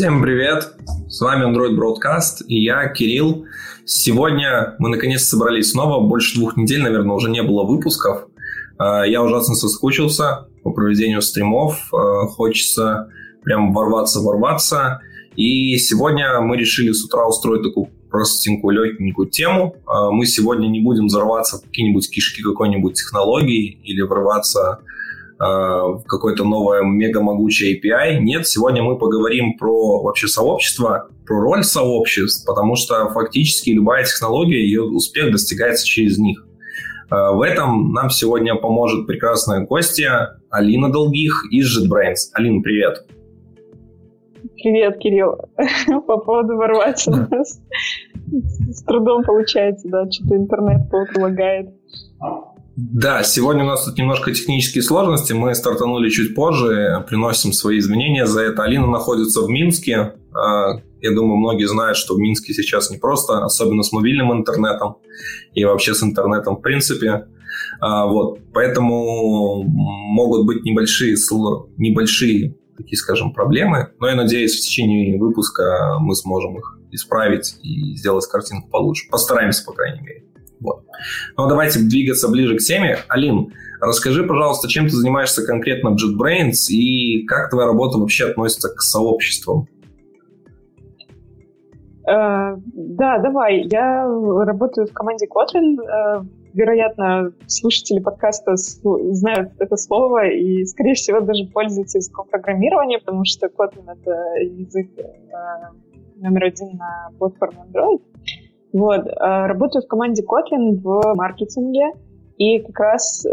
Всем привет! С вами Android Broadcast и я, Кирилл. Сегодня мы наконец собрались снова. Больше двух недель, наверное, уже не было выпусков. А, я ужасно соскучился по проведению стримов. А, хочется прям ворваться-ворваться. И сегодня мы решили с утра устроить такую простенькую, легенькую тему. А, мы сегодня не будем взорваться в какие-нибудь кишки какой-нибудь технологии или врываться какое-то новое мега могучее API. Нет, сегодня мы поговорим про вообще сообщество, про роль сообществ, потому что фактически любая технология, ее успех достигается через них. А, в этом нам сегодня поможет прекрасная гостья Алина Долгих из JetBrains. Алина, привет. Привет, Кирилл. По поводу ворваться у нас с трудом получается, да, что-то интернет лагает. Да, сегодня у нас тут немножко технические сложности. Мы стартанули чуть позже, приносим свои изменения за это. Алина находится в Минске. А, я думаю, многие знают, что в Минске сейчас не просто, особенно с мобильным интернетом и вообще с интернетом в принципе. А, вот, поэтому могут быть небольшие, небольшие такие, скажем, проблемы, но я надеюсь, в течение выпуска мы сможем их исправить и сделать картинку получше. Постараемся, по крайней мере. Вот. Ну, давайте двигаться ближе к теме. Алин, расскажи, пожалуйста, чем ты занимаешься конкретно в JetBrains и как твоя работа вообще относится к сообществам? Uh, да, давай. Я работаю в команде Kotlin. Uh, вероятно, слушатели подкаста знают это слово и, скорее всего, даже пользуются языком программирования, потому что Kotlin — это язык uh, номер один на платформе Android. Вот, э, работаю в команде Kotlin в маркетинге, и как раз э,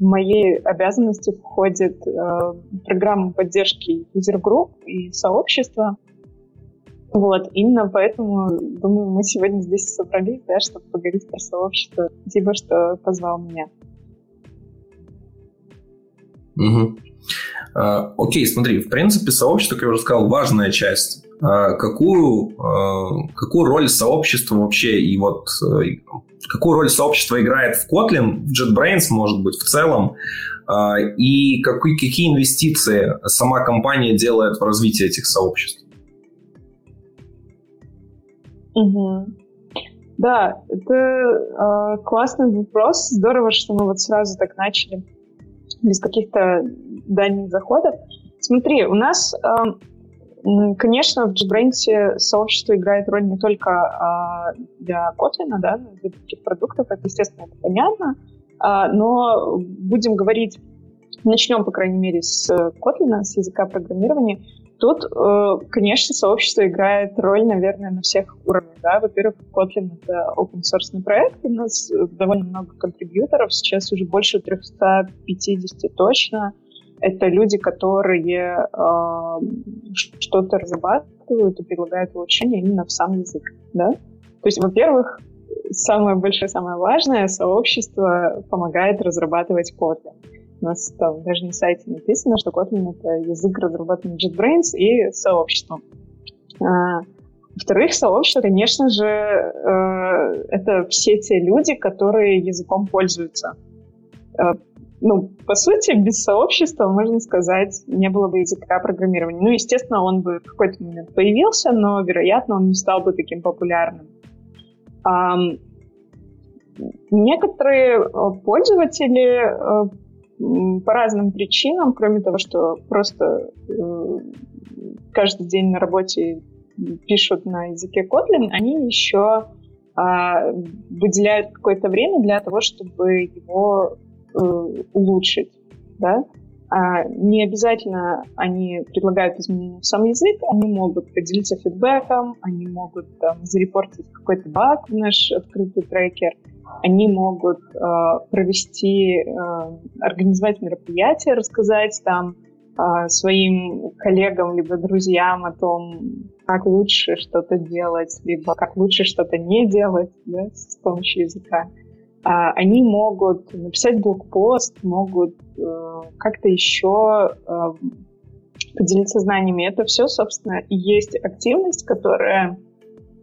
моей обязанности входит э, программа поддержки group и сообщества. Вот, именно поэтому, думаю, мы сегодня здесь собрались, да, чтобы поговорить про сообщество. Спасибо, что позвал меня. Угу. Окей, смотри, в принципе, сообщество, как я уже сказал, важная часть какую, а, какую роль сообщества вообще и вот э, какую роль сообщество играет в Kotlin, в JetBrains, может быть, в целом, а, и какие, какие инвестиции сама компания делает в развитие этих сообществ? Угу. Да, это э, классный вопрос. Здорово, что мы вот сразу так начали без каких-то дальних заходов. Смотри, у нас Конечно, в JetBrains сообщество играет роль не только а, для Kotlin, да, для таких продуктов, это, естественно, это понятно, а, но будем говорить, начнем, по крайней мере, с Kotlin, с языка программирования. Тут, э, конечно, сообщество играет роль, наверное, на всех уровнях. Да? Во-первых, Kotlin — это open source проект, у нас довольно много контрибьюторов, сейчас уже больше 350 точно — это люди, которые э, что-то разрабатывают и предлагают улучшения именно в сам язык. Да? То есть, во-первых, самое большое, самое важное, сообщество помогает разрабатывать Kotlin. У нас там даже на сайте написано, что Kotlin — это язык, разработанный JetBrains и сообществом. А, во-вторых, сообщество, конечно же, э, это все те люди, которые языком пользуются. Э, ну, по сути, без сообщества, можно сказать, не было бы языка программирования. Ну, естественно, он бы в какой-то момент появился, но, вероятно, он не стал бы таким популярным. А, некоторые э, пользователи э, по разным причинам, кроме того, что просто э, каждый день на работе пишут на языке Kotlin, они еще а, выделяют какое-то время для того, чтобы его улучшить, да, а не обязательно они предлагают изменения в сам язык, они могут поделиться фидбэком, они могут там, зарепортить какой-то баг в наш открытый трекер, они могут э, провести, э, организовать мероприятие, рассказать там э, своим коллегам либо друзьям о том, как лучше что-то делать, либо как лучше что-то не делать да, с помощью языка. А, они могут написать блокпост, могут э, как-то еще э, поделиться знаниями. Это все, собственно, и есть активность, которая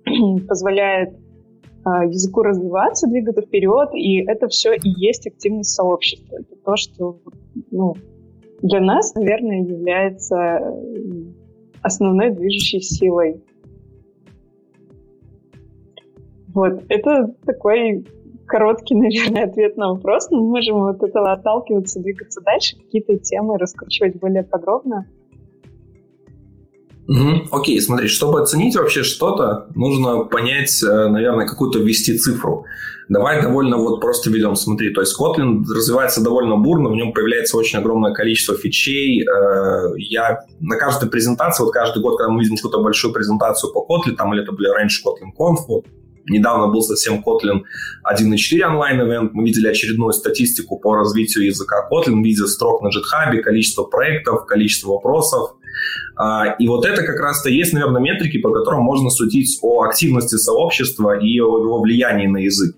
позволяет э, языку развиваться, двигаться вперед, и это все и есть активность сообщества. Это то, что ну, для нас, наверное, является основной движущей силой. Вот, это такой короткий, наверное, ответ на вопрос, но мы можем от этого отталкиваться, двигаться дальше, какие-то темы раскручивать более подробно. Угу. Окей, смотри, чтобы оценить вообще что-то, нужно понять, э, наверное, какую-то ввести цифру. Давай довольно вот просто ведем, смотри, то есть Kotlin развивается довольно бурно, в нем появляется очень огромное количество фичей. Э, я на каждой презентации, вот каждый год, когда мы видим какую-то большую презентацию по Kotlin, там или это были раньше Kotlin Conf, Недавно был совсем Kotlin 1.4 онлайн-эвент. Мы видели очередную статистику по развитию языка Kotlin, видя строк на GitHub, количество проектов, количество вопросов. А, и вот это как раз-то есть, наверное, метрики, по которым можно судить о активности сообщества и о его влиянии на язык.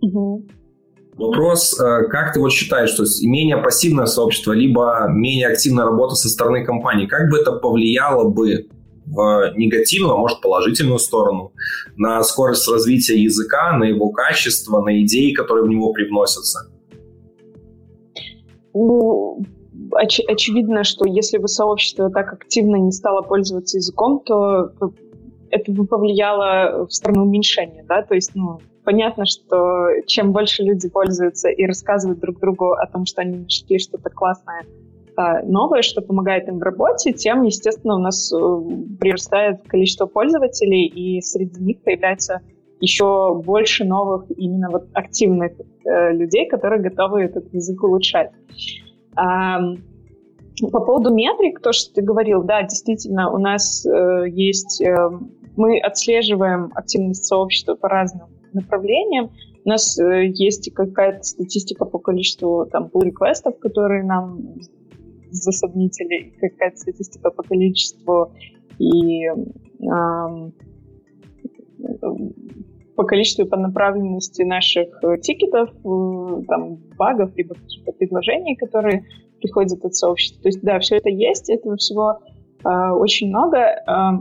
Угу. Вопрос, э, как ты вот считаешь, то есть менее пассивное сообщество, либо менее активная работа со стороны компании, как бы это повлияло бы в негативную, а может положительную сторону на скорость развития языка, на его качество, на идеи, которые в него привносятся? Ну, оч- очевидно, что если бы сообщество так активно не стало пользоваться языком, то это бы повлияло в сторону уменьшения, да, то есть, ну, понятно, что чем больше люди пользуются и рассказывают друг другу о том, что они нашли что-то классное, новое, что помогает им в работе, тем, естественно, у нас э, прирастает количество пользователей, и среди них появляется еще больше новых именно вот активных э, людей, которые готовы этот язык улучшать. А, по поводу метрик, то, что ты говорил, да, действительно, у нас э, есть, э, мы отслеживаем активность сообщества по разным направлениям. У нас э, есть какая-то статистика по количеству там pull реквестов которые нам засобнители, какая-то статистика по количеству и по количеству и по направленности наших э, тикетов, э, там, багов, либо каких-то предложений, которые приходят от сообщества. То есть, да, все это есть, этого всего э, очень много. Э,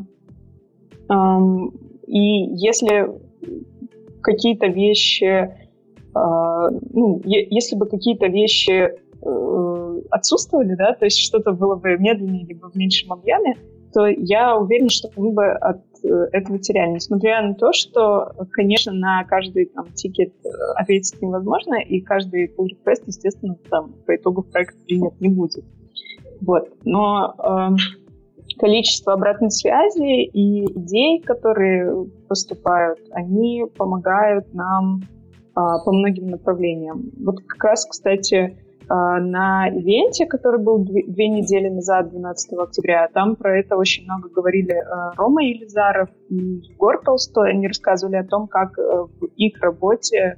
э, и если какие-то вещи, э, ну, если бы какие-то вещи э, отсутствовали, да, то есть что-то было бы медленнее либо в меньшем объеме, то я уверена, что мы бы от э, этого теряли. Несмотря на то, что, конечно, на каждый там, тикет э, ответить невозможно, и каждый pull request, естественно, там, по итогу проект принят не будет. Вот. Но э, количество обратной связи и идей, которые поступают, они помогают нам э, по многим направлениям. Вот как раз, кстати, на ивенте, который был две, недели назад, 12 октября. Там про это очень много говорили а, Рома Елизаров и Егор Толстой. Они рассказывали о том, как э, в их работе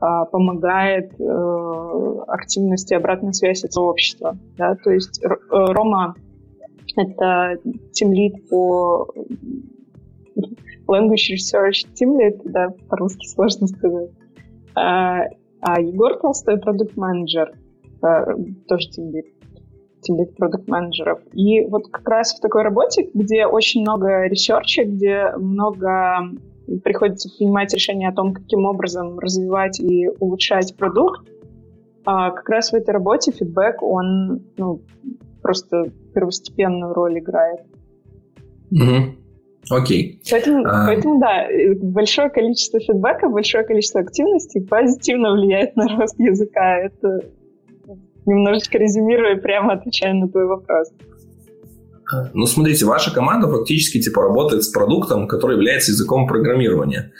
а, помогает э, активности обратной связи сообщества. Да? То есть э, Рома — это тимлид по language research team lead, да, по-русски сложно сказать. А Егор Толстой — продукт-менеджер — тоже тимлид тимлид продукт-менеджеров. И вот как раз в такой работе, где очень много research а, где много приходится принимать решения о том, каким образом развивать и улучшать продукт, а как раз в этой работе фидбэк, он ну, просто первостепенную роль играет. Угу. Окей. Поэтому, а... поэтому, да, большое количество фидбэка, большое количество активности позитивно влияет на рост языка. Это немножечко резюмируя, прямо отвечая на твой вопрос. Ну, смотрите, ваша команда фактически типа работает с продуктом, который является языком программирования.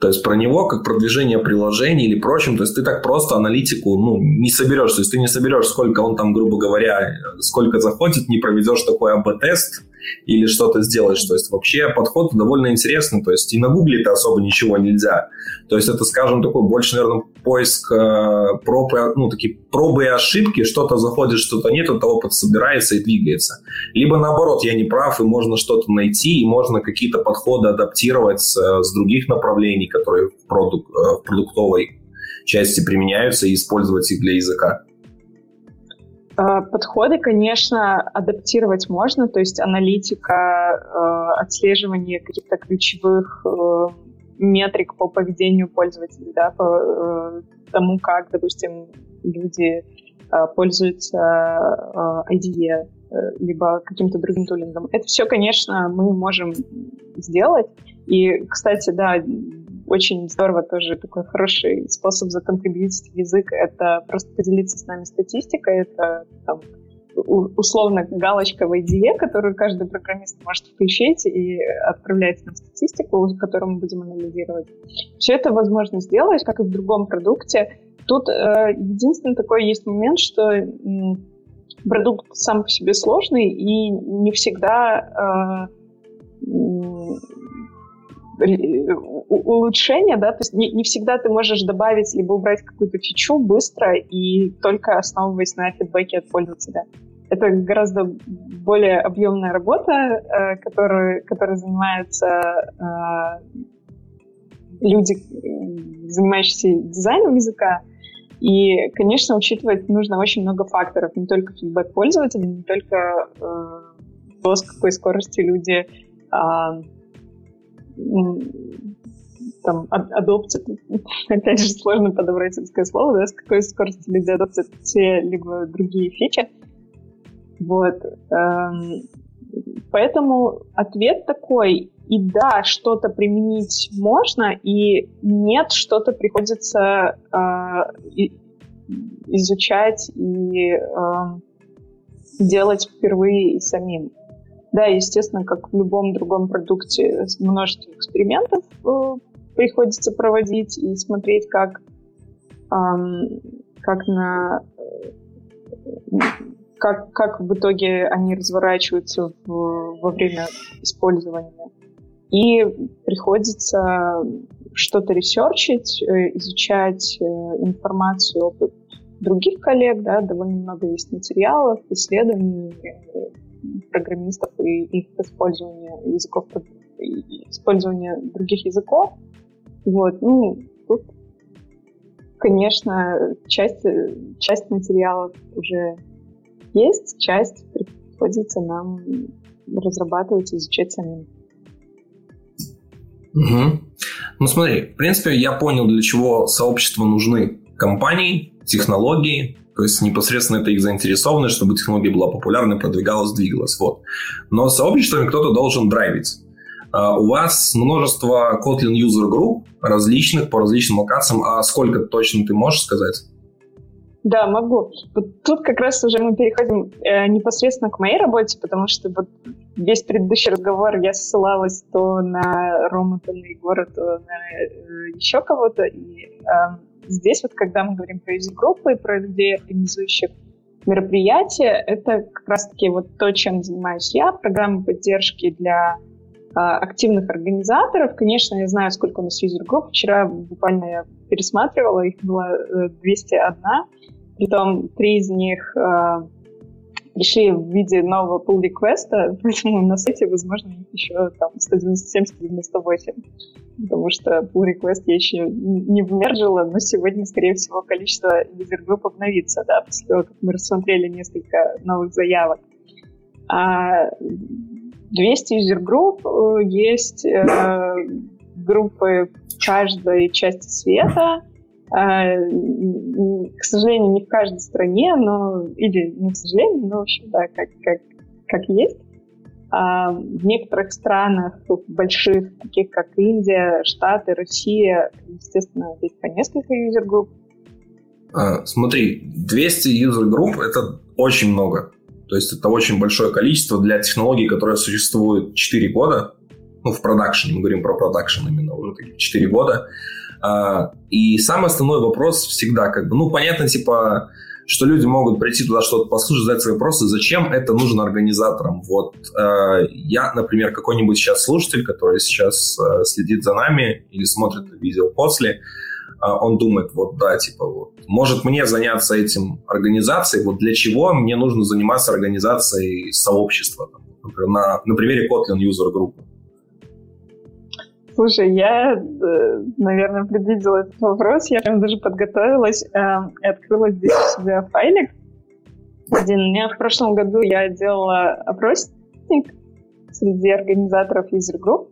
То есть про него, как продвижение приложений или прочим, то есть ты так просто аналитику ну, не соберешь. То есть ты не соберешь, сколько он там, грубо говоря, сколько заходит, не проведешь такой АБ-тест, или что-то сделаешь. То есть вообще подход довольно интересный. То есть и на Гугле это особо ничего нельзя. То есть это, скажем, такой больше, наверное, поиск э, пробы, ну, такие пробы и ошибки. Что-то заходит, что-то нет, это опыт собирается и двигается. Либо наоборот, я не прав, и можно что-то найти, и можно какие-то подходы адаптировать с, с других направлений, которые в, продук, э, в продуктовой части применяются, и использовать их для языка. Э, подходы, конечно, адаптировать можно, то есть аналитика, э, отслеживание каких-то ключевых э, метрик по поведению пользователей, да, по тому, как, допустим, люди пользуются IDE, либо каким-то другим тулингом. Это все, конечно, мы можем сделать. И, кстати, да, очень здорово тоже такой хороший способ законтрибьютить язык. Это просто поделиться с нами статистикой. Это там, условно галочка в IDE, которую каждый программист может включить и отправлять нам статистику, которую мы будем анализировать. Все это возможно сделать, как и в другом продукте. Тут э, единственный такой есть момент, что э, продукт сам по себе сложный и не всегда э, улучшения, да, то есть не, не всегда ты можешь добавить либо убрать какую-то фичу быстро и только основываясь на фидбэке от пользователя. Это гораздо более объемная работа, э, которой, которой занимаются э, люди, занимающиеся дизайном языка. И, конечно, учитывать нужно очень много факторов, не только фидбэк пользователя, не только э, то, с какой скоростью люди э, там, адоптят, опять же, сложно подобрать русское слово, да, с какой скоростью люди адоптят все либо другие фичи. Вот. Эм, поэтому ответ такой, и да, что-то применить можно, и нет, что-то приходится э, изучать и э, делать впервые и самим. Да, естественно, как в любом другом продукте, множество экспериментов э, приходится проводить и смотреть, как, э, как на как, как в итоге они разворачиваются в, во время использования. И приходится что-то ресерчить, э, изучать э, информацию, опыт других коллег, да, довольно много есть материалов, исследований, программистов и их использования языков, использования других языков. Вот, ну, тут, конечно, часть, часть материалов уже есть, часть приходится нам разрабатывать изучать самим. Угу. Ну смотри, в принципе, я понял, для чего сообщества нужны компании, технологии, то есть непосредственно это их заинтересованность, чтобы технология была популярной, продвигалась, двигалась. Вот. Но сообществами кто-то должен драйвить. Uh, у вас множество Kotlin User Group различных по различным локациям. А сколько точно ты можешь сказать? Да, могу. Вот тут как раз уже мы переходим э, непосредственно к моей работе, потому что вот весь предыдущий разговор я ссылалась то на Рому, то на Егора, то на э, еще кого-то. И э, здесь вот, когда мы говорим про юзер-группы, про людей, организующих мероприятия, это как раз-таки вот то, чем занимаюсь я, программы поддержки для э, активных организаторов. Конечно, я знаю, сколько у нас юзер-групп. Вчера буквально я пересматривала, их было 201. Притом три из них э, пришли в виде нового pull request а поэтому на сайте, возможно, их еще там 197-198. Потому что pull request я еще не вмержила, но сегодня, скорее всего, количество user-групп обновится, да, после того, как мы рассмотрели несколько новых заявок. А 200 user-групп э, есть э, группы каждой части света, к сожалению, не в каждой стране, но или не к сожалению, но в общем, да, как, как, как есть. А в некоторых странах, больших, таких как Индия, Штаты, Россия, естественно, есть по несколько user-групп. А, смотри, 200 user-групп — это очень много. То есть это очень большое количество для технологий, которые существуют 4 года. Ну, в продакшене, мы говорим про продакшн именно уже такие 4 года. А, и самый основной вопрос всегда, как бы, ну, понятно, типа, что люди могут прийти туда что-то послушать, задать свои вопросы, зачем это нужно организаторам. Вот э, я, например, какой-нибудь сейчас слушатель, который сейчас э, следит за нами или смотрит видео после, э, он думает, вот да, типа, вот, может мне заняться этим организацией, вот для чего мне нужно заниматься организацией сообщества, например, на, на примере Kotlin User Group. Слушай, я, э, наверное, предвидела этот вопрос. Я прям даже подготовилась э, и открыла здесь у себя файлик. Один. У меня в прошлом году я делала опросник среди организаторов group.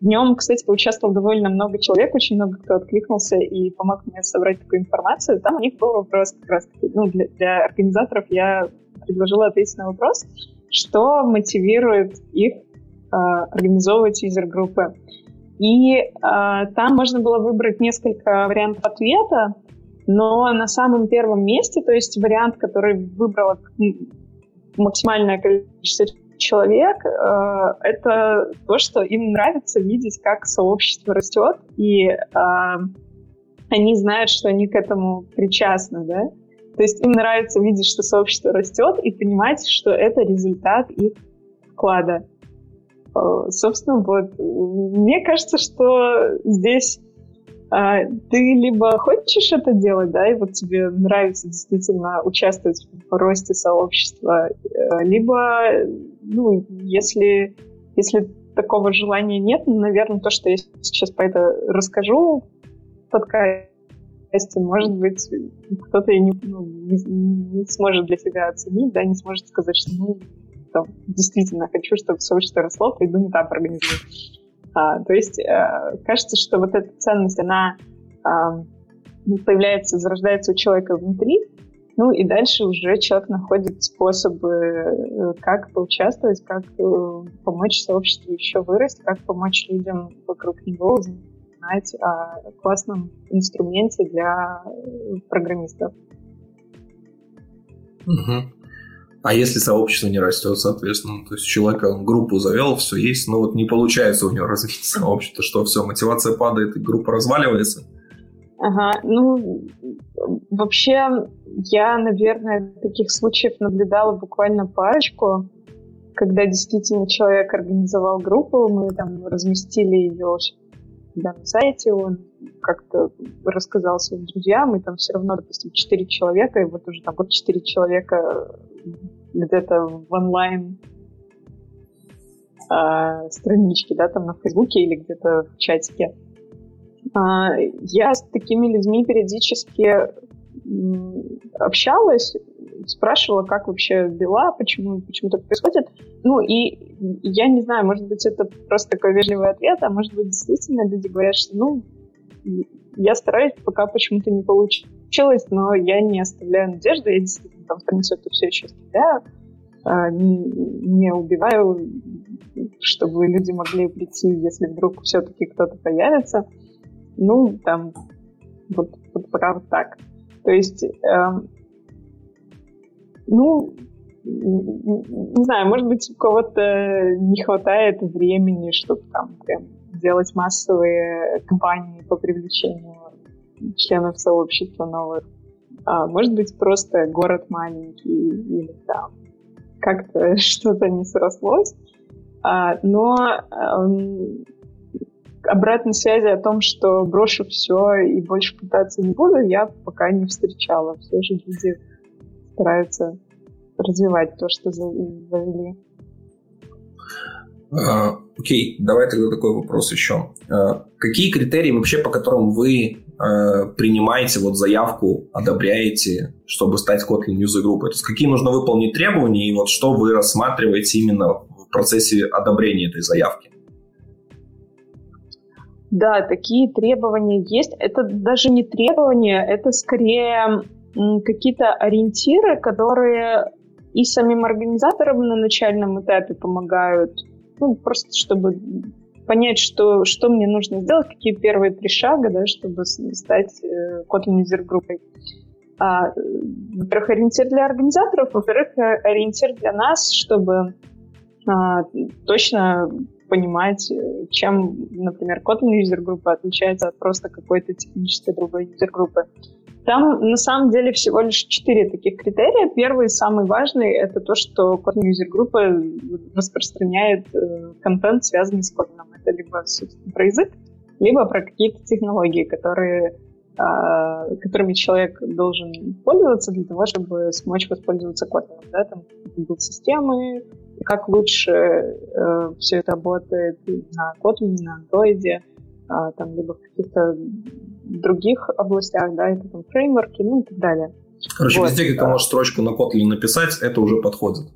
В нем, кстати, поучаствовало довольно много человек, очень много кто откликнулся и помог мне собрать такую информацию. Там у них был вопрос как раз ну, для, для организаторов я предложила ответить на вопрос, что мотивирует их э, организовывать юзер-группы. И э, там можно было выбрать несколько вариантов ответа, но на самом первом месте, то есть вариант, который выбрало максимальное количество человек, э, это то, что им нравится видеть, как сообщество растет, и э, они знают, что они к этому причастны, да. То есть им нравится видеть, что сообщество растет, и понимать, что это результат их вклада. Э, собственно, вот. Мне кажется, что здесь а, ты либо хочешь это делать, да, и вот тебе нравится действительно участвовать в росте сообщества, э, либо, ну, если, если такого желания нет, ну, наверное, то, что я сейчас по это расскажу подкасте, может быть, кто-то не, ну, не, не сможет для себя оценить, да, не сможет сказать, что, ну, там, действительно хочу, чтобы сообщество росло, пойду метап организую. А, то есть а, кажется, что вот эта ценность, она а, появляется, зарождается у человека внутри, ну и дальше уже человек находит способы, э, как поучаствовать, как э, помочь сообществу еще вырасти, как помочь людям вокруг него узнать о классном инструменте для программистов. Угу. А если сообщество не растет, соответственно, то есть человек группу завел, все есть, но вот не получается у него развить сообщество, что все, мотивация падает и группа разваливается? Ага, ну, вообще, я, наверное, таких случаев наблюдала буквально парочку, когда действительно человек организовал группу, мы там разместили ее да, на сайте, он как-то рассказал своим друзьям, и там все равно, допустим, четыре человека, и вот уже там вот четыре человека где-то в онлайн э, страничке, да, там на Фейсбуке или где-то в чатике. Э, я с такими людьми периодически общалась, спрашивала, как вообще дела, почему, почему так происходит. Ну, и я не знаю, может быть, это просто такой вежливый ответ, а может быть, действительно люди говорят, что, ну, я стараюсь, пока почему-то не получилось, но я не оставляю надежды, я действительно там страницу это все еще оставляю, а, не, не убиваю, чтобы люди могли прийти, если вдруг все-таки кто-то появится. Ну, там, вот, вот правда так. То есть, эм, ну, не знаю, может быть, у кого-то не хватает времени, чтобы там прям делать массовые кампании по привлечению членов сообщества новых. А, может быть, просто город маленький или там как-то что-то не срослось. А, но эм, обратной связи о том, что брошу все и больше пытаться не буду, я пока не встречала. Все же люди стараются развивать то, что завели. А, окей, okay, давай тогда такой вопрос еще. А, какие критерии вообще, по которым вы а, принимаете вот заявку, одобряете, чтобы стать Kotlin User Group? То есть какие нужно выполнить требования и вот что вы рассматриваете именно в процессе одобрения этой заявки? Да, такие требования есть. Это даже не требования, это скорее какие-то ориентиры, которые и самим организаторам на начальном этапе помогают ну, просто чтобы понять, что, что мне нужно сделать, какие первые три шага, да, чтобы стать э, Kotlin User группой. А, во-первых, ориентир для организаторов, во-вторых, ориентир для нас, чтобы а, точно понимать, э, чем, например, User группа отличается от просто какой-то технической другой user группы. Там на самом деле всего лишь четыре таких критерия. Первый, самый важный, это то, что Kotlin User группа распространяет э, контент, связанный с Kotlin. Это либо, собственно, про язык, либо про какие-то технологии, которые, э, которыми человек должен пользоваться для того, чтобы смочь воспользоваться Kotlin. Да? Там системы, как лучше э, все это работает на Kotlin, на Android, э, там, либо в каких-то других областях, да, это там фреймворки, ну и так далее. Короче, вот. везде, где ты можешь строчку на Kotlin написать, это уже подходит.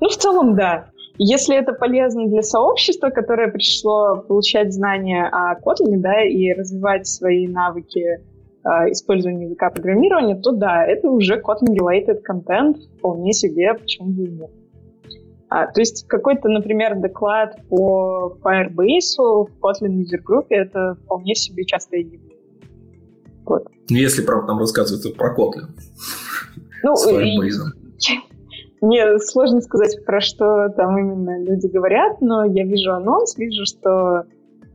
Ну, в целом, да. Если это полезно для сообщества, которое пришло получать знания о Kotlin, да, и развивать свои навыки э, использования языка программирования, то да, это уже Kotlin-related контент, вполне себе, почему бы и нет. А, то есть какой-то, например, доклад по Firebase в Kotlin User Group это вполне себе частое явление. Вот. Ну, если про, там рассказывают про Kotlin. Ну, с Firebase. Мне сложно сказать, про что там именно люди говорят, но я вижу анонс, вижу, что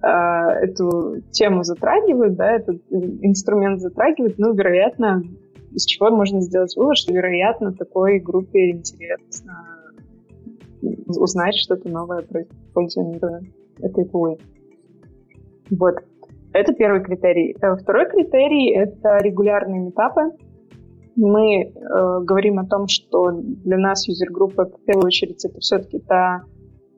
э, эту тему затрагивают, да, этот инструмент затрагивают, ну, вероятно, из чего можно сделать вывод, что, вероятно, такой группе интересно узнать что-то новое про использование этой тулы. Вот. Это первый критерий. Э, второй критерий — это регулярные метапы. Мы э, говорим о том, что для нас юзер-группа, в первую очередь, это все-таки та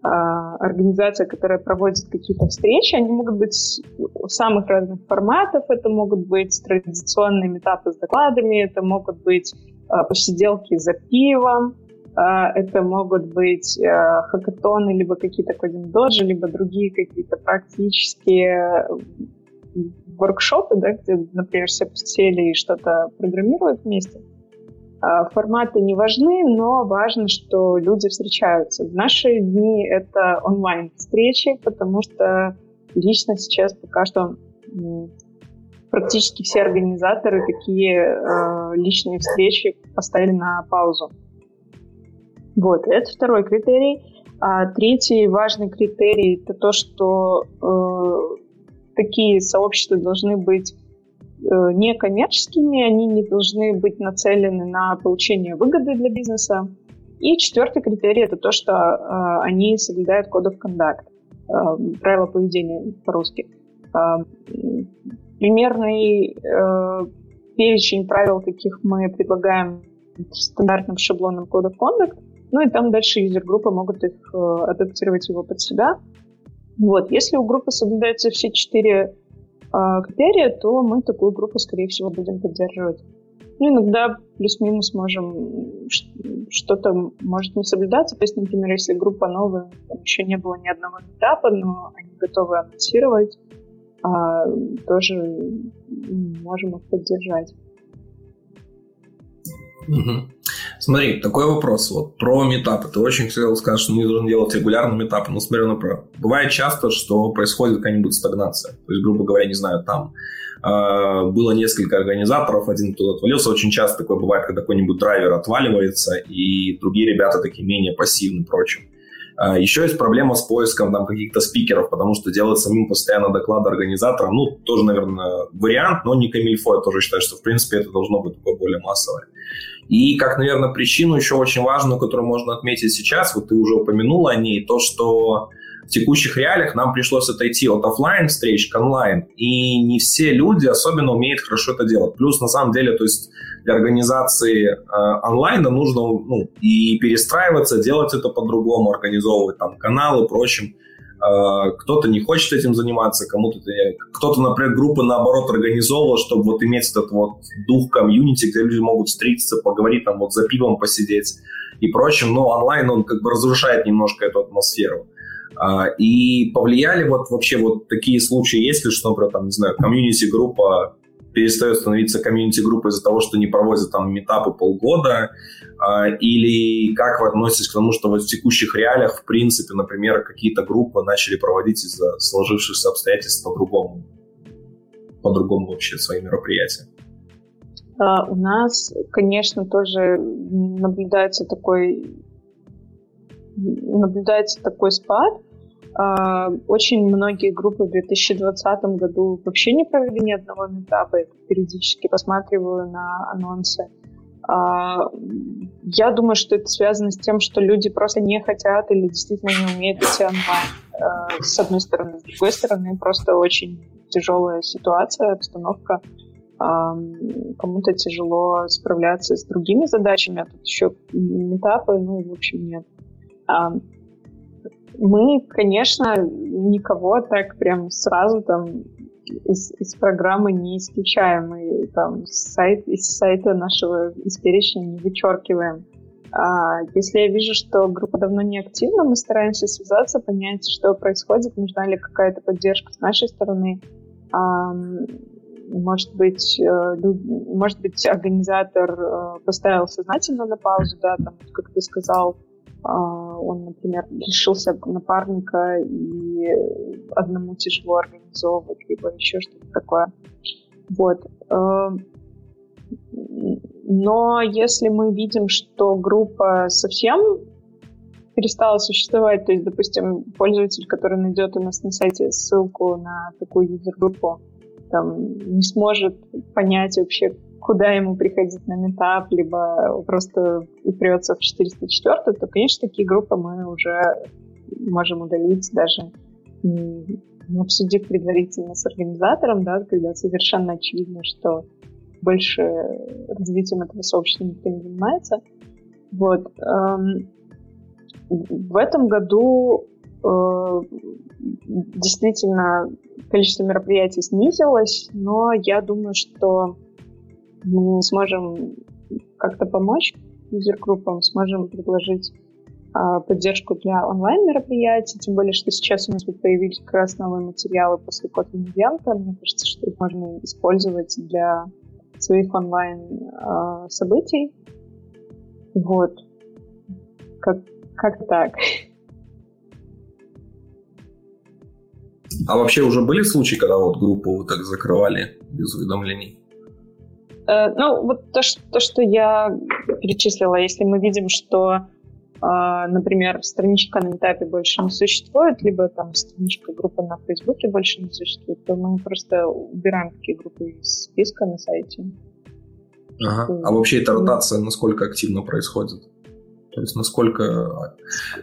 э, организация, которая проводит какие-то встречи. Они могут быть самых разных форматов. Это могут быть традиционные метапы с докладами, это могут быть э, посиделки за пивом, это могут быть э, хакатоны, либо какие-то кодинг-доджи, либо другие какие-то практические воркшопы, да, где, например, все сели и что-то программируют вместе. А, форматы не важны, но важно, что люди встречаются. В наши дни это онлайн-встречи, потому что лично сейчас пока что практически все организаторы такие э, личные встречи поставили на паузу. Вот, это второй критерий. А третий важный критерий это то, что э, такие сообщества должны быть э, некоммерческими, они не должны быть нацелены на получение выгоды для бизнеса. И четвертый критерий это то, что э, они соблюдают код of conduct, э, правила поведения по-русски. Э, примерный э, перечень правил, каких мы предлагаем стандартным шаблоном of conduct – ну и там дальше юзер-группы могут их э, адаптировать его под себя. Вот. Если у группы соблюдаются все четыре э, критерия, то мы такую группу, скорее всего, будем поддерживать. Ну, иногда плюс-минус можем что-то может не соблюдаться. То есть, например, если группа новая, там еще не было ни одного этапа, но они готовы анонсировать, а, тоже можем их поддержать. Угу. Смотри, такой вопрос вот про метапы. Ты очень хотел сказать, что мы должны делать регулярные метапы, но смотри, например, бывает часто, что происходит какая-нибудь стагнация. То есть, грубо говоря, не знаю, там э, было несколько организаторов, один кто-то отвалился. Очень часто такое бывает, когда какой-нибудь драйвер отваливается, и другие ребята такие менее пассивны и прочим. А, Еще есть проблема с поиском там, каких-то спикеров, потому что делать самим постоянно доклады организаторам, ну, тоже, наверное, вариант, но не камильфо. Я тоже считаю, что, в принципе, это должно быть такое более массовое. И как, наверное, причину еще очень важную, которую можно отметить сейчас, вот ты уже упомянула о ней, то, что в текущих реалиях нам пришлось отойти от офлайн встреч к онлайн, и не все люди особенно умеют хорошо это делать. Плюс, на самом деле, то есть для организации э, онлайна нужно ну, и перестраиваться, делать это по-другому, организовывать там каналы, прочим. Э, кто-то не хочет этим заниматься, кому-то кто-то, например, группы наоборот организовывал, чтобы вот иметь этот вот дух комьюнити, где люди могут встретиться, поговорить там вот за пивом посидеть и прочим, но онлайн он как бы разрушает немножко эту атмосферу. А, и повлияли вот вообще вот такие случаи, если что, например, там, не знаю, комьюнити-группа перестает становиться комьюнити-группой из-за того, что не проводят там метапы полгода, а, или как вы относитесь к тому, что вот в текущих реалиях, в принципе, например, какие-то группы начали проводить из-за сложившихся обстоятельств по-другому, по-другому вообще свои мероприятия? Uh, у нас, конечно, тоже наблюдается такой наблюдается такой спад. А, очень многие группы в 2020 году вообще не провели ни одного метапа. Я периодически посматриваю на анонсы. А, я думаю, что это связано с тем, что люди просто не хотят или действительно не умеют идти онлайн. А, с одной стороны. С другой стороны, просто очень тяжелая ситуация, обстановка. Кому-то тяжело справляться с другими задачами, а тут еще метапы, ну, в общем, нет. Мы, конечно, никого так прям сразу там из, из программы не исключаем и там сайт, из сайта нашего из перечня не вычеркиваем. А, если я вижу, что группа давно не активна, мы стараемся связаться, понять, что происходит, нужна ли какая-то поддержка с нашей стороны. А, может быть, э, может быть, организатор э, поставил сознательно на паузу, да, там, как ты сказал, он, например, лишился напарника и одному тяжело организовывать, либо еще что-то такое. Вот. Эм, но если мы видим, что группа совсем перестала существовать, то есть, допустим, пользователь, который найдет у нас на сайте ссылку на такую юзер-группу, там, не сможет понять вообще, куда ему приходить на метап, либо просто упрется в 404, то, конечно, такие группы мы уже можем удалить даже обсудив предварительно с организатором, да, когда совершенно очевидно, что больше развитием этого сообщества никто не занимается. Вот. Эм, в этом году э, действительно количество мероприятий снизилось, но я думаю, что мы сможем как-то помочь юзер-группам, сможем предложить а, поддержку для онлайн-мероприятий, тем более, что сейчас у нас вот появились как раз новые материалы после Kotlin ивента. Мне кажется, что их можно использовать для своих онлайн-событий. Вот. Как, как так. А вообще уже были случаи, когда вот группу вы так закрывали без уведомлений? Э, ну, вот то что, то, что я перечислила, если мы видим, что а, например, страничка на этапе больше не существует, либо там страничка группы на Фейсбуке больше не существует, то мы просто убираем такие группы из списка на сайте. Ага. А вообще эта ротация насколько активно происходит? То есть насколько,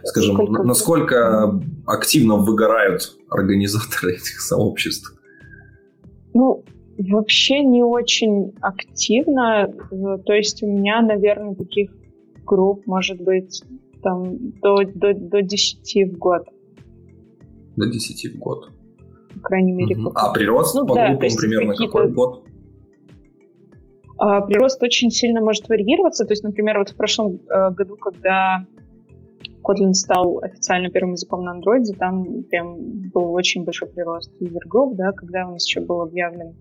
скажем, Сколько... насколько активно выгорают организаторы этих сообществ? Ну, вообще не очень активно. То есть у меня, наверное, таких групп может быть там до, до, до 10 в год. До 10 в год. По крайней мере. Угу. А прирост ну, по да, группам примерно какой год? А, прирост очень сильно может варьироваться. То есть, например, вот в прошлом э, году, когда Kotlin стал официально первым языком на Android, там прям был очень большой прирост user да, когда у нас еще был объявлен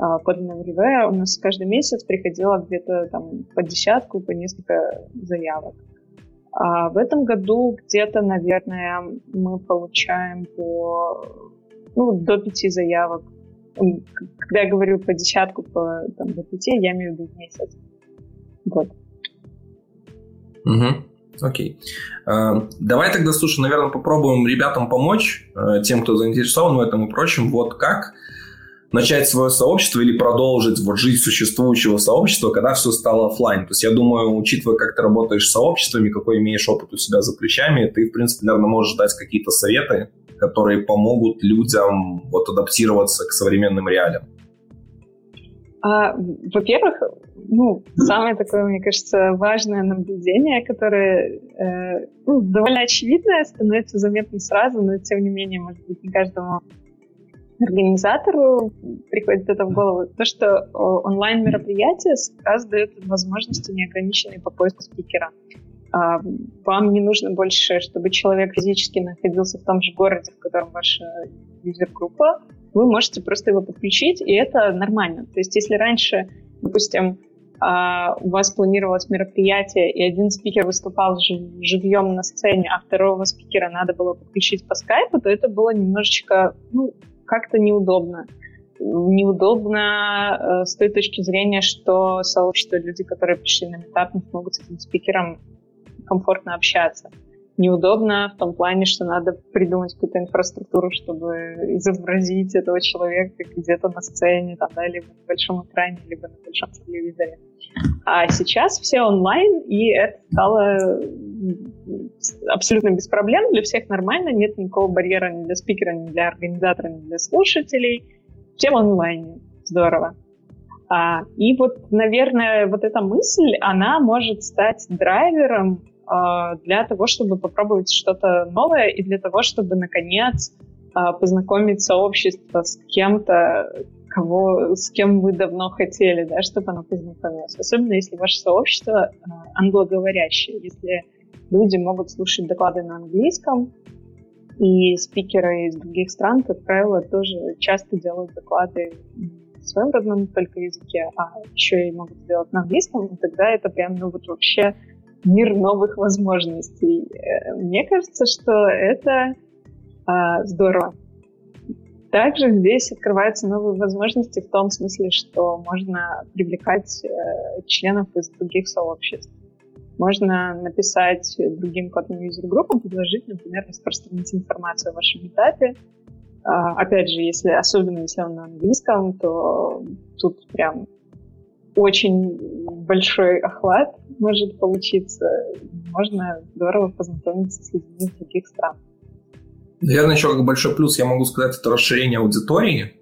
uh, Kotlin Everywhere, у нас каждый месяц приходило где-то там по десятку, по несколько заявок. А в этом году где-то, наверное, мы получаем по ну, до пяти заявок. Когда я говорю по десятку, по там, до пяти, я имею в виду в месяц. Вот. Угу. Окей. Uh, давай тогда, слушай, наверное, попробуем ребятам помочь, uh, тем, кто заинтересован в этом и прочем. Вот как начать свое сообщество или продолжить вот жизнь существующего сообщества, когда все стало офлайн. То есть я думаю, учитывая, как ты работаешь с сообществами, какой имеешь опыт у себя за плечами, ты, в принципе, наверное, можешь дать какие-то советы, которые помогут людям вот адаптироваться к современным реалиям. А, во-первых, ну, самое такое, мне кажется, важное наблюдение, которое э, ну, довольно очевидное, становится заметно сразу, но тем не менее, может быть, не каждому организатору приходит это в голову, то, что онлайн-мероприятие раз дает возможности неограниченные по поиску спикера. А, вам не нужно больше, чтобы человек физически находился в том же городе, в котором ваша юзер-группа. Вы можете просто его подключить, и это нормально. То есть если раньше, допустим, а, у вас планировалось мероприятие, и один спикер выступал живьем на сцене, а второго спикера надо было подключить по скайпу, то это было немножечко ну, как-то неудобно. Неудобно э, с той точки зрения, что сообщество, люди, которые пришли на метап, не смогут с этим спикером комфортно общаться. Неудобно в том плане, что надо придумать какую-то инфраструктуру, чтобы изобразить этого человека где-то на сцене, там, да, либо на большом экране, либо на большом телевизоре. А сейчас все онлайн, и это стало абсолютно без проблем, для всех нормально, нет никакого барьера ни для спикера, ни для организатора, ни для слушателей. Все в онлайне. Здорово. А, и вот, наверное, вот эта мысль, она может стать драйвером для того, чтобы попробовать что-то новое и для того, чтобы, наконец, а, познакомить сообщество с кем-то, кого, с кем вы давно хотели, да, чтобы оно познакомилось. Особенно если ваше сообщество а, англоговорящее, если люди могут слушать доклады на английском, и спикеры из других стран, как правило, тоже часто делают доклады в своем родном только языке, а еще и могут сделать на английском, и тогда это прям, ну вот вообще мир новых возможностей. Э, мне кажется, что это а, здорово. Также здесь открываются новые возможности в том смысле, что можно привлекать э, членов из других сообществ. Можно написать другим Kotlin user группам, предложить, например, распространить информацию о вашем этапе. А, опять же, если, особенно если он на английском, то тут прям очень большой охват может получиться. Можно здорово познакомиться с людьми из других стран. Наверное, еще как большой плюс я могу сказать, это расширение аудитории.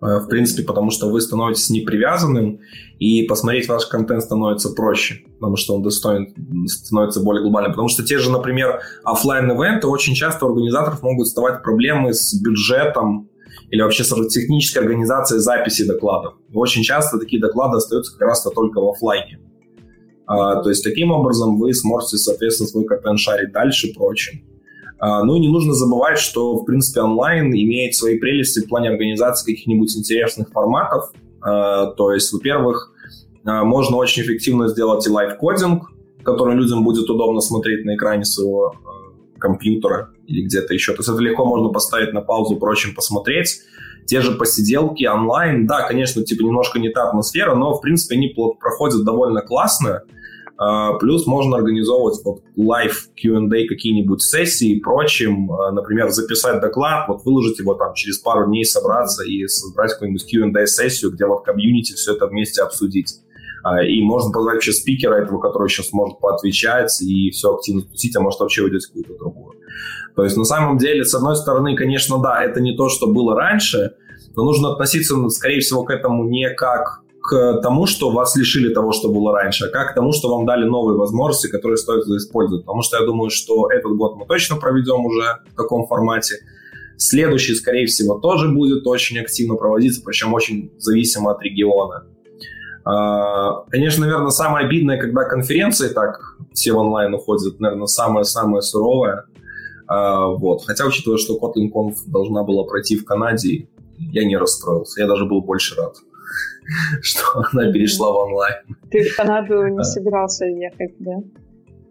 Э, в принципе, потому что вы становитесь непривязанным, и посмотреть ваш контент становится проще, потому что он достоин, становится более глобальным. Потому что те же, например, офлайн ивенты очень часто у организаторов могут вставать проблемы с бюджетом или вообще технической организацией записи докладов. Очень часто такие доклады остаются как раз-то только в офлайне. А, то есть таким образом вы сможете, соответственно, свой контент шарить дальше и прочее. А, ну и не нужно забывать, что, в принципе, онлайн имеет свои прелести в плане организации каких-нибудь интересных форматов. А, то есть, во-первых, а, можно очень эффективно сделать и live coding, который людям будет удобно смотреть на экране своего компьютера или где-то еще. То есть это легко можно поставить на паузу, прочим посмотреть. Те же посиделки онлайн, да, конечно, типа немножко не та атмосфера, но, в принципе, они проходят довольно классно. А, плюс можно организовывать вот live Q&A какие-нибудь сессии и прочим. А, например, записать доклад, вот выложить его там через пару дней, собраться и собрать какую-нибудь Q&A сессию, где вот комьюнити все это вместе обсудить. А, и можно позвать вообще спикера этого, который сейчас может поотвечать и все активно тусить, а может вообще уйдет какую-то другую. То есть на самом деле, с одной стороны, конечно, да, это не то, что было раньше, но нужно относиться, скорее всего, к этому не как к тому, что вас лишили того, что было раньше, а как к тому, что вам дали новые возможности, которые стоит использовать. Потому что я думаю, что этот год мы точно проведем уже в таком формате. Следующий, скорее всего, тоже будет очень активно проводиться, причем очень зависимо от региона. А, конечно, наверное, самое обидное, когда конференции так все в онлайн уходят, наверное, самое-самое суровое. А, вот. Хотя, учитывая, что Kotlin Conf должна была пройти в Канаде, я не расстроился. Я даже был больше рад. что она перешла в онлайн. Ты в Канаду не собирался ехать, да?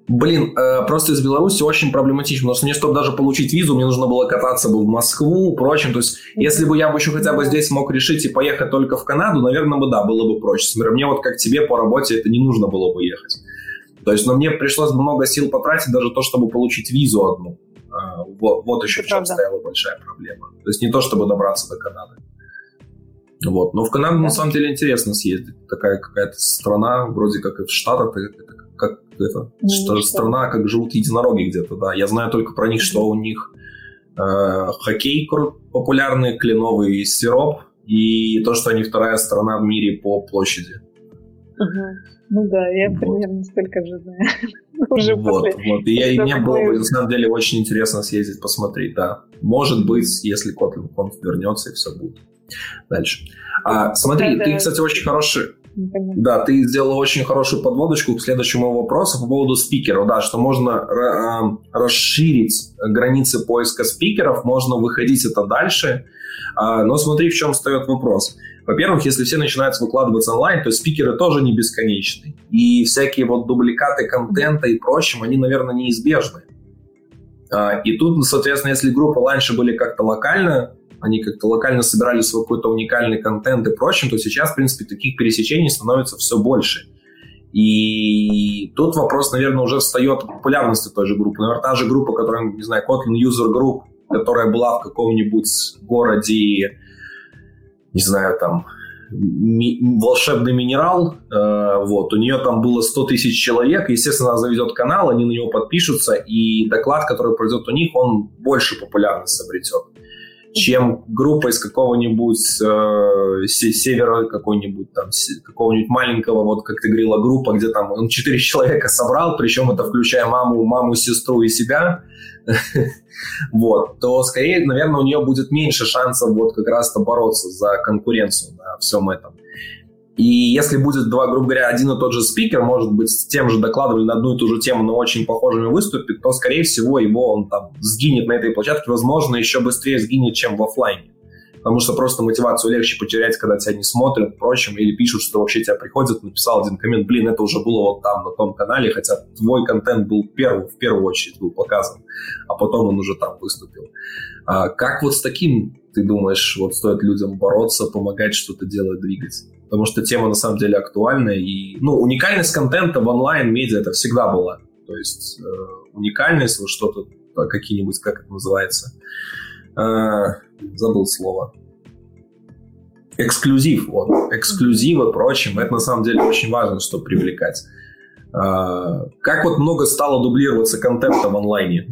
Блин, э, просто из Беларуси очень проблематично, потому что мне, чтобы даже получить визу, мне нужно было кататься бы в Москву, прочим. То есть, если бы я бы еще хотя бы здесь мог решить и поехать только в Канаду, наверное, бы да, было бы проще. Мне вот как тебе по работе это не нужно было бы ехать. То есть, но мне пришлось много сил потратить даже то, чтобы получить визу одну. Э, вот, вот еще в чем стояла большая проблема. То есть не то, чтобы добраться до Канады. Вот. Но в Канаду на самом деле интересно съездить. Такая какая-то страна, вроде как и в Штатах, это, как это, ну, что, страна, как живут единороги где-то, да. Я знаю только про них, что у них э, хоккей популярный, кленовый сироп, и то, что они вторая страна в мире по площади. Ага. Ну да, я вот. примерно столько же знаю. Уже вот, после... вот. И, я, и мне было бы, на самом деле, очень интересно съездить, посмотреть, да. Может быть, если Conf вернется, и все будет дальше. А, смотри, Это... ты, кстати, очень хороший... Да, ты сделала очень хорошую подводочку к следующему вопросу по поводу спикеров. Да, что можно э, расширить границы поиска спикеров, можно выходить это дальше. Э, но смотри, в чем встает вопрос. Во-первых, если все начинают выкладываться онлайн, то спикеры тоже не бесконечны. И всякие вот дубликаты контента и прочим, они, наверное, неизбежны. Э, и тут, соответственно, если группы раньше были как-то локально они как-то локально собирали свой какой-то уникальный контент и прочим, то сейчас, в принципе, таких пересечений становится все больше. И тут вопрос, наверное, уже встает о популярности той же группы. Наверное, та же группа, которая, не знаю, Kotlin User Group, которая была в каком-нибудь городе, не знаю, там, ми- волшебный минерал, э, вот, у нее там было 100 тысяч человек, естественно, она заведет канал, они на него подпишутся, и доклад, который пройдет у них, он больше популярность обретет чем группа из какого-нибудь э, севера, какой-нибудь там, какого-нибудь маленького, вот как ты говорила, группа, где там он четыре человека собрал, причем это включая маму, маму, сестру и себя, вот, то скорее, наверное, у нее будет меньше шансов вот как раз-то бороться за конкуренцию на всем этом. И если будет два, грубо говоря, один и тот же спикер, может быть, с тем же докладом на одну и ту же тему, но очень похожими выступит, то, скорее всего, его он там сгинет на этой площадке, возможно, еще быстрее сгинет, чем в офлайне. потому что просто мотивацию легче потерять, когда тебя не смотрят, прочим, или пишут, что вообще тебя приходят, написал один коммент, блин, это уже было вот там, на том канале, хотя твой контент был первый, в первую очередь был показан, а потом он уже там выступил. А как вот с таким, ты думаешь, вот стоит людям бороться, помогать что-то делать, двигать? Потому что тема на самом деле актуальная, и, ну, уникальность контента в онлайн-медиа это всегда была. То есть э, уникальность, вот что-то, какие-нибудь, как это называется, э, забыл слово. Эксклюзив, вот, эксклюзивы, прочим, это на самом деле очень важно, чтобы привлекать. Э, как вот много стало дублироваться контента в онлайне?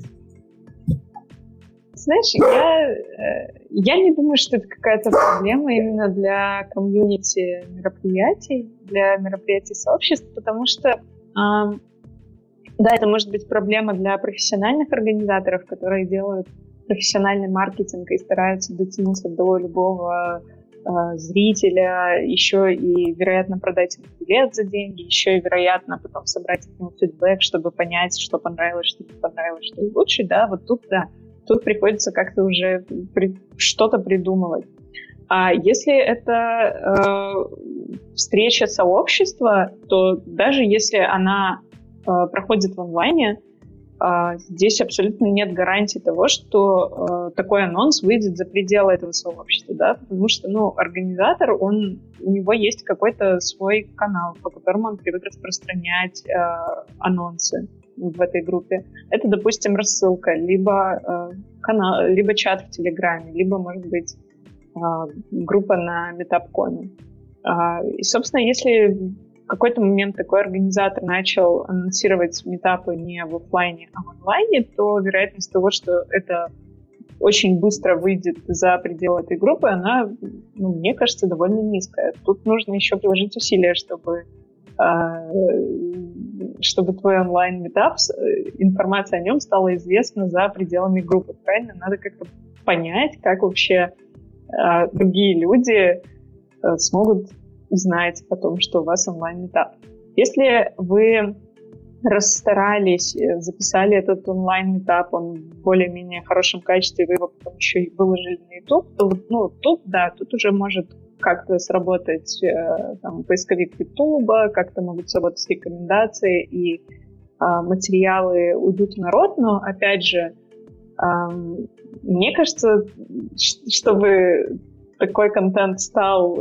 Знаешь, я, э, я не думаю, что это какая-то проблема именно для комьюнити мероприятий, для мероприятий сообществ, потому что да, это может быть проблема для профессиональных организаторов, которые делают профессиональный маркетинг и стараются дотянуться до любого э, зрителя, еще и, вероятно, продать ему билет за деньги, еще и, вероятно, потом собрать от него фидбэк, чтобы понять, что понравилось, что не понравилось, что лучше, да, вот тут, да, тут приходится как-то уже при, что-то придумывать. А если это э, встреча сообщества, то даже если она Э, проходит в онлайне, а, здесь абсолютно нет гарантии того, что э, такой анонс выйдет за пределы этого сообщества, да, потому что, ну, организатор, он, у него есть какой-то свой канал, по которому он привык распространять э, анонсы в этой группе. Это, допустим, рассылка, либо канал, либо чат в Телеграме, либо, может быть, группа на Метапкоме. А, и, собственно, если какой-то момент такой организатор начал анонсировать метапы не в офлайне, а в онлайне, то вероятность того, что это очень быстро выйдет за пределы этой группы, она, ну, мне кажется, довольно низкая. Тут нужно еще приложить усилия, чтобы чтобы твой онлайн-метап, информация о нем стала известна за пределами группы. Правильно? Надо как-то понять, как вообще а, другие люди а, смогут знаете потом, что у вас онлайн-метап. Если вы расстарались, э, записали этот онлайн-метап, он в более-менее хорошем качестве, вы его потом еще и выложили на YouTube, то ну, тут, да, тут уже может как-то сработать э, там, поисковик YouTube, как-то могут сработать рекомендации, и э, материалы уйдут в народ, но, опять же, э, мне кажется, чтобы такой контент стал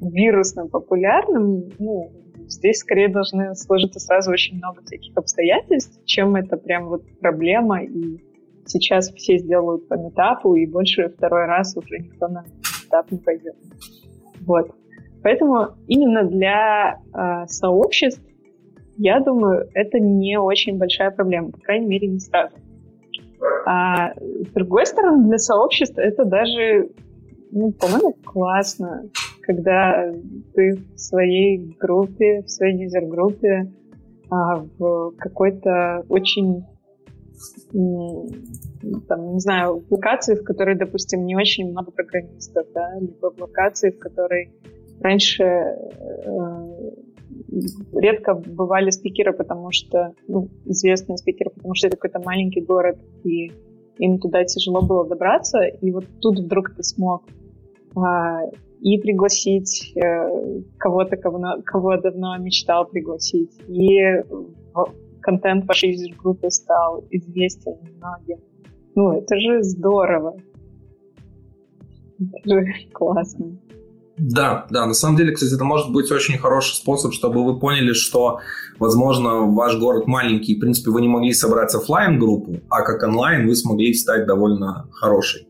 вирусным популярным, ну, здесь скорее должны сложиться сразу очень много всяких обстоятельств, чем это прям вот проблема, и сейчас все сделают по метапу, и больше второй раз уже никто на метап не пойдет. Вот. Поэтому именно для э, сообществ, я думаю, это не очень большая проблема, по крайней мере, не сразу. А с другой стороны, для сообществ это даже, ну, по-моему, классно когда ты в своей группе, в своей юзер-группе а, в какой-то очень там, не знаю, в локации, в которой, допустим, не очень много программистов, да, либо в локации, в которой раньше э, редко бывали спикеры, потому что, ну, известные спикеры, потому что это какой-то маленький город, и им туда тяжело было добраться, и вот тут вдруг ты смог а, и пригласить э, кого-то, кого, кого давно мечтал пригласить. И контент вашей юзер-группы стал известен многим. Ну, это же здорово. Это же классно. Да, да, на самом деле, кстати, это может быть очень хороший способ, чтобы вы поняли, что, возможно, ваш город маленький, в принципе, вы не могли собрать офлайн группу а как онлайн вы смогли стать довольно хорошей.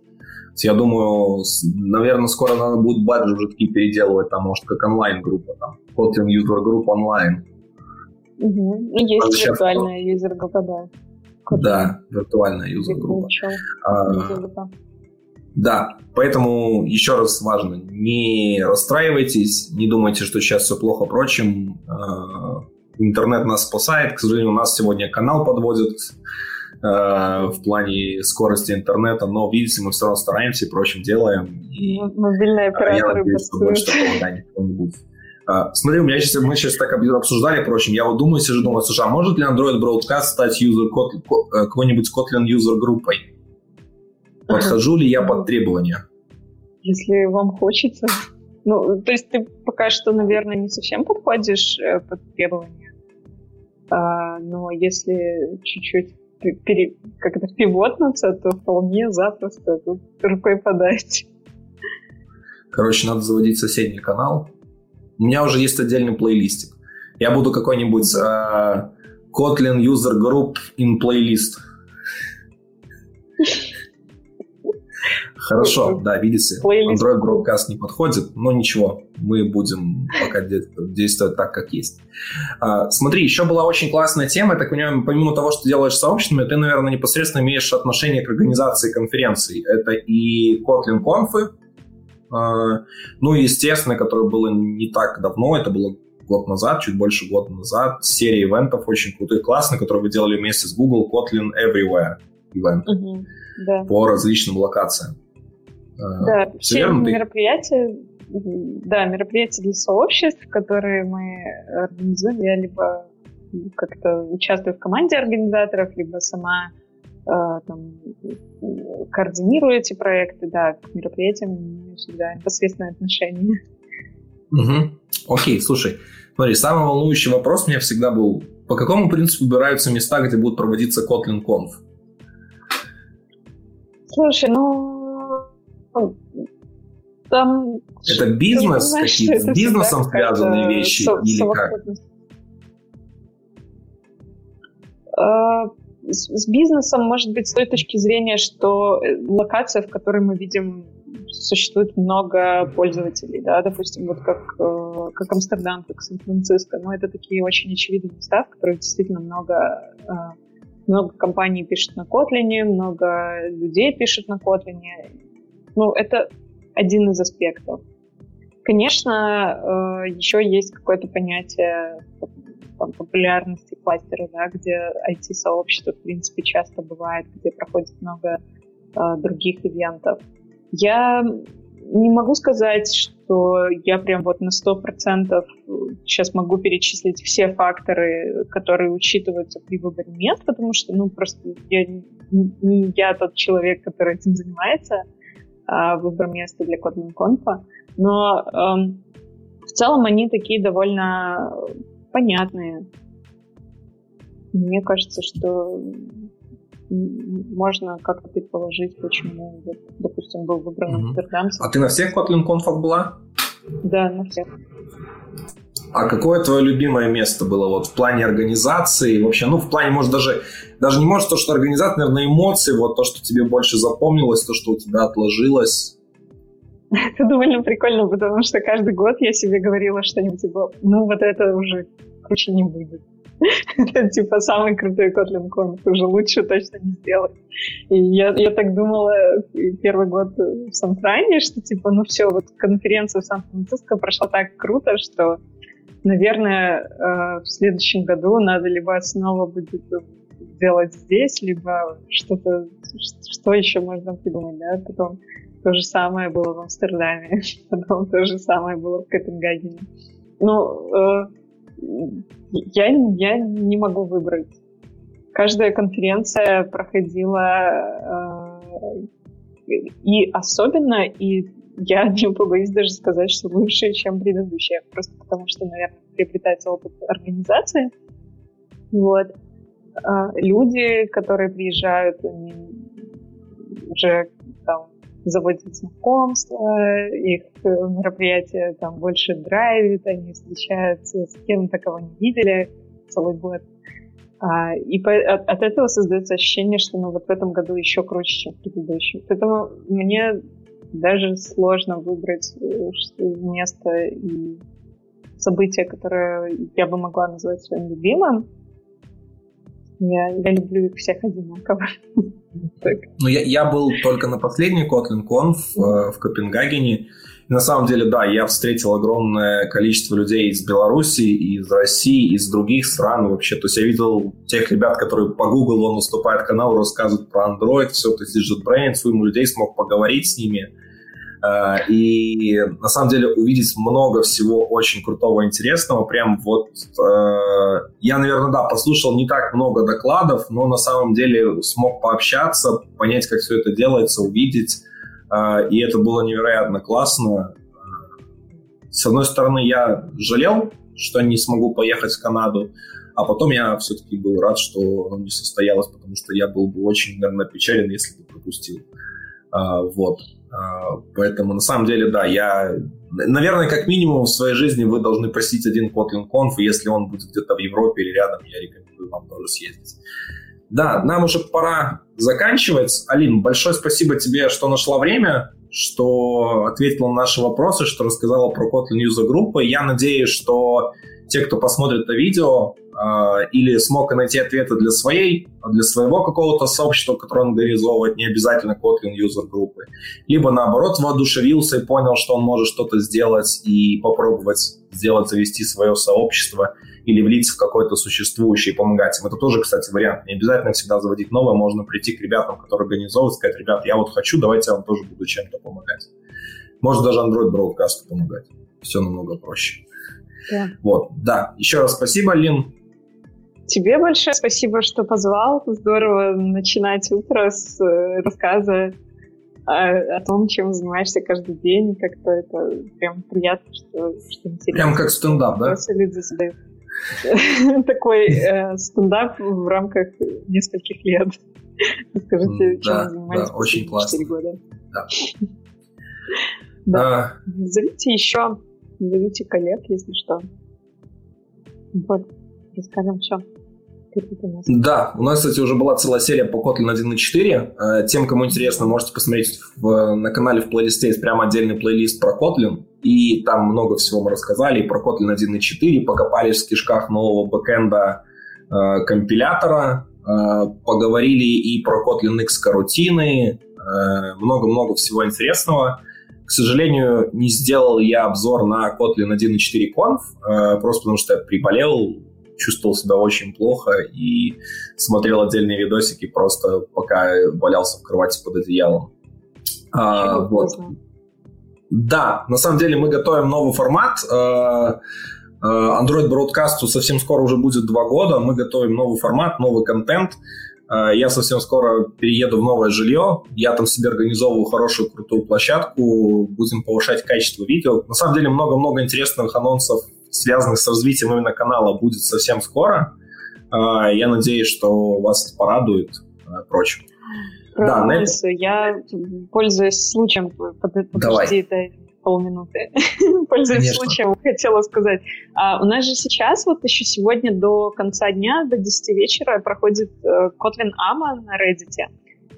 Я думаю, наверное, скоро надо будет баджи уже такие переделывать, там, может, как онлайн-группа, там, Kotlin User Group онлайн. Угу. Есть а виртуальная юзер-группа, да. Да, виртуальная юзер-группа. А, да, поэтому еще раз важно, не расстраивайтесь, не думайте, что сейчас все плохо. Впрочем, а, интернет нас спасает. К сожалению, у нас сегодня канал подводит Э, в плане скорости интернета, но, видите, мы все равно стараемся и прочим делаем. И, Мобильные операторы Я надеюсь, что больше такого да, никто не будет. Uh, смотри, у меня сейчас, мы сейчас так обсуждали, впрочем, я вот думаю, сижу, думаю, слушай, а может ли Android Broadcast стать user, какой-нибудь Kotlin user группой? Подхожу ли я под требования? если вам хочется. Ну, то есть ты пока что, наверное, не совсем подходишь э, под требования. А, но если чуть-чуть пере, как это пивотнуться, то вполне запросто тут рукой подать. Короче, надо заводить соседний канал. У меня уже есть отдельный плейлистик. Я буду какой-нибудь uh, Kotlin User Group in Playlist. Хорошо, да, видите, Android Broadcast не подходит, но ничего, мы будем пока действовать так, как есть. А, смотри, еще была очень классная тема, я так понимаю, помимо того, что делаешь сообществами, ты, наверное, непосредственно имеешь отношение к организации конференций. Это и Kotlin а, ну и, естественно, которое было не так давно, это было год назад, чуть больше года назад, серия ивентов очень крутой, классный, который вы делали вместе с Google Kotlin Everywhere ивент угу, да. по различным локациям. А, да, все верно? мероприятия, да, мероприятия для сообществ, которые мы организуем, я либо как-то участвую в команде организаторов, либо сама там, координирую эти проекты, да, к мероприятиям всегда непосредственное отношение. Угу. Окей, слушай, смотри, самый волнующий вопрос у меня всегда был, по какому принципу выбираются места, где будут проводиться Kotlin Conf? Слушай, ну там... Это бизнес, какие-то с бизнесом связанные вещи со- или как? С, с бизнесом, может быть, с той точки зрения, что э, локация, в которой мы видим, существует много пользователей, да, допустим, вот как, э, как Амстердам, как Сан-Франциско, но это такие очень очевидные места, в которых действительно много, э, много компаний пишут на Kotlin, много людей пишут на Kotlin, ну, это один из аспектов. Конечно, э, еще есть какое-то понятие там, популярности кластера, да, где IT-сообщество, в принципе, часто бывает, где проходит много э, других ивентов. Я не могу сказать, что я прям вот на сто процентов сейчас могу перечислить все факторы, которые учитываются при выборе мест, потому что, ну, просто я, не я тот человек, который этим занимается, а, выбор места для Kotlin Conf. Но эм, в целом они такие довольно понятные. Мне кажется, что можно как-то предположить, почему, вот, допустим, был выбран mm-hmm. Амстердамский. А ты на всех Kotlin Conf была? Да, на всех. А какое твое любимое место было вот в плане организации? Вообще, ну, в плане, может, даже, даже не может то, что организация, наверное, эмоции, вот то, что тебе больше запомнилось, то, что у тебя отложилось. Это довольно прикольно, потому что каждый год я себе говорила что-нибудь типа, ну, вот это уже круче не будет. Это типа самый крутой Kotlin Conf, уже лучше точно не сделать. И я, я так думала первый год в Сан-Фране, что типа, ну все, вот конференция в Сан-Франциско прошла так круто, что наверное, э, в следующем году надо либо снова будет делать здесь, либо что-то, что еще можно придумать, да, потом то же самое было в Амстердаме, потом то же самое было в Копенгагене. Ну, э, я, я не могу выбрать. Каждая конференция проходила э, и особенно, и я не побоюсь даже сказать, что лучше, чем предыдущая, просто потому что, наверное, приобретается опыт организации. Вот. А люди, которые приезжают, они уже там заводят знакомства, их мероприятия там больше драйвит, они встречаются с кем-то, кого не видели целый год. А, и по, от, от этого создается ощущение, что ну, вот в этом году еще круче, чем в предыдущем. Поэтому мне даже сложно выбрать э, место и событие, которое я бы могла назвать своим любимым. Я, я люблю их всех одинаково. Ну, я, я был только на последней Kotlin Conf э, в Копенгагене. И на самом деле, да, я встретил огромное количество людей из Беларуси, из России, из других стран вообще. То есть я видел тех ребят, которые по Google он выступает канал, рассказывают про Android, все, то есть JetBrains, своим людей смог поговорить с ними. Э, и на самом деле увидеть много всего очень крутого, интересного. Прям вот э, я, наверное, да, послушал не так много докладов, но на самом деле смог пообщаться, понять, как все это делается, увидеть. и это было невероятно классно. С одной стороны, я жалел, что не смогу поехать в Канаду, а потом я все-таки был рад, что оно не состоялось, потому что я был бы очень, наверное, печален, если бы пропустил. Вот. А, поэтому, на самом деле, да, я... Наверное, как минимум в своей жизни вы должны посетить один Kotlin Conf, если он будет где-то в Европе или рядом, я рекомендую вам тоже съездить. Да, нам уже пора заканчивать. Алин, большое спасибо тебе, что нашла время, что ответила на наши вопросы, что рассказала про Kotlin User группы. Я надеюсь, что те, кто посмотрит это видео, э, или смог найти ответы для своей, для своего какого-то сообщества, которое он организовывает, не обязательно Kotlin юзер группы, либо наоборот воодушевился и понял, что он может что-то сделать и попробовать сделать, завести свое сообщество или влиться в какое-то существующее и помогать им. Это тоже, кстати, вариант. Не обязательно всегда заводить новое, можно прийти к ребятам, которые организовывают, сказать, ребят, я вот хочу, давайте я вам тоже буду чем-то помогать. Может даже Android Broadcast помогать. Все намного проще. Да. Вот, да. Еще раз спасибо, Лин. Тебе большое спасибо, что позвал. Здорово начинать утро с э, рассказа о, о том, чем занимаешься каждый день. Как-то это прям приятно, что, что интересно. Прям как стендап, да? Люди задают. Такой э, стендап в рамках нескольких лет. Скажите, чем занимаетесь да, очень классно. 4 года. Да. да. А... Зовите еще Зовите коллег, если что. Вот, расскажем все. Да, у нас, кстати, уже была целая серия по Kotlin 1.4. Э, тем, кому интересно, можете посмотреть в, на канале в плейлисте есть прямо отдельный плейлист про Kotlin. И там много всего мы рассказали и про Kotlin 1.4, покопались в кишках нового бэкэнда э, компилятора, э, поговорили и про Kotlin X карутины, э, много-много всего интересного. К сожалению, не сделал я обзор на Kotlin 1.4 Conf, э, просто потому что я приболел, чувствовал себя очень плохо и смотрел отдельные видосики просто пока валялся в кровати под одеялом. А, вот. Да, на самом деле мы готовим новый формат. Э, э, Android Broadcast совсем скоро уже будет два года. Мы готовим новый формат, новый контент. Э, я совсем скоро перееду в новое жилье. Я там себе организовываю хорошую, крутую площадку. Будем повышать качество видео. На самом деле много-много интересных анонсов, связанных с развитием именно канала, будет совсем скоро. Э, я надеюсь, что вас это порадует и прочим. Да, на... Я пользуюсь случаем, подожди, Давай. это полминуты. Пользуясь Конечно. случаем, хотела сказать. А, у нас же сейчас, вот еще сегодня до конца дня, до 10 вечера проходит э, Kotlin AMA на Reddit.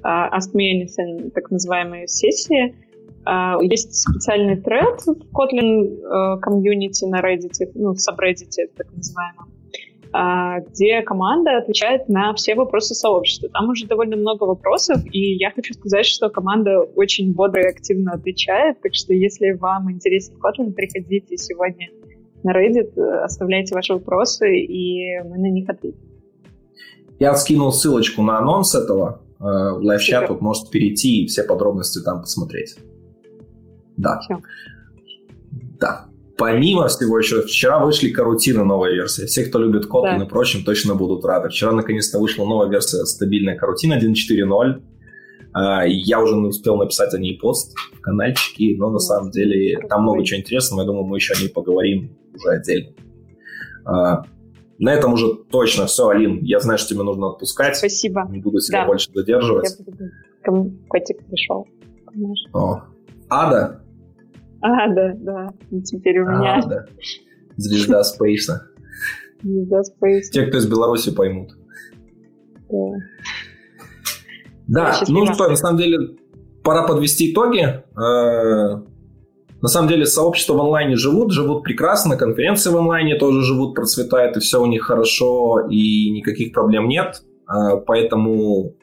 Э, Ask Me Anything, так называемые сессии. Uh, есть специальный тред в Kotlin uh, комьюнити на Reddit, ну, в subreddit, так называемом. А, где команда отвечает на все вопросы сообщества. Там уже довольно много вопросов, и я хочу сказать, что команда очень бодро и активно отвечает, так что если вам интересен Kotlin, приходите сегодня на Reddit, оставляйте ваши вопросы, и мы на них ответим. Я скинул ссылочку на анонс этого э, в лайв-чат, вот можете перейти и все подробности там посмотреть. Да. Все. Да. Помимо всего еще, вчера вышли карутины новая версия. Все, кто любит Kotlin да. и прочим, точно будут рады. Вчера наконец-то вышла новая версия стабильная карутина 1.4.0. А, я уже успел написать о ней пост в каналчике, но на самом деле там много чего интересного. Я думаю, мы еще о ней поговорим уже отдельно. А, на этом уже точно все, Алин. Я знаю, что тебе нужно отпускать. Спасибо. Не буду себя да. больше задерживать. Котик пришел. О. Ада, а, да, да. Теперь у а, меня... да. Звезда Спейса. Звезда Спейса. Те, кто из Беларуси поймут. Да. Да, ну что, на самом деле, пора подвести итоги. Э, на самом деле, сообщества в онлайне живут, живут прекрасно, конференции в онлайне тоже живут, процветают, и все у них хорошо, и никаких проблем нет. Э, поэтому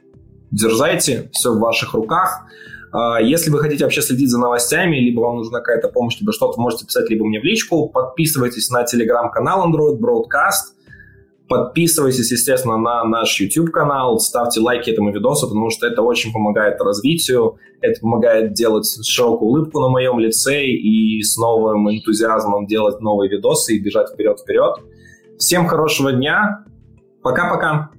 дерзайте, все в ваших руках. А, если вы хотите вообще следить за новостями, либо вам нужна какая-то помощь, либо что-то, можете писать либо мне в личку. Подписывайтесь на телеграм-канал Android Broadcast. Подписывайтесь, естественно, на наш YouTube-канал, ставьте лайки этому видосу, потому что это очень помогает развитию, это помогает делать широкую улыбку на моем лице и с новым энтузиазмом делать новые видосы и бежать вперед-вперед. Всем хорошего дня. Пока-пока.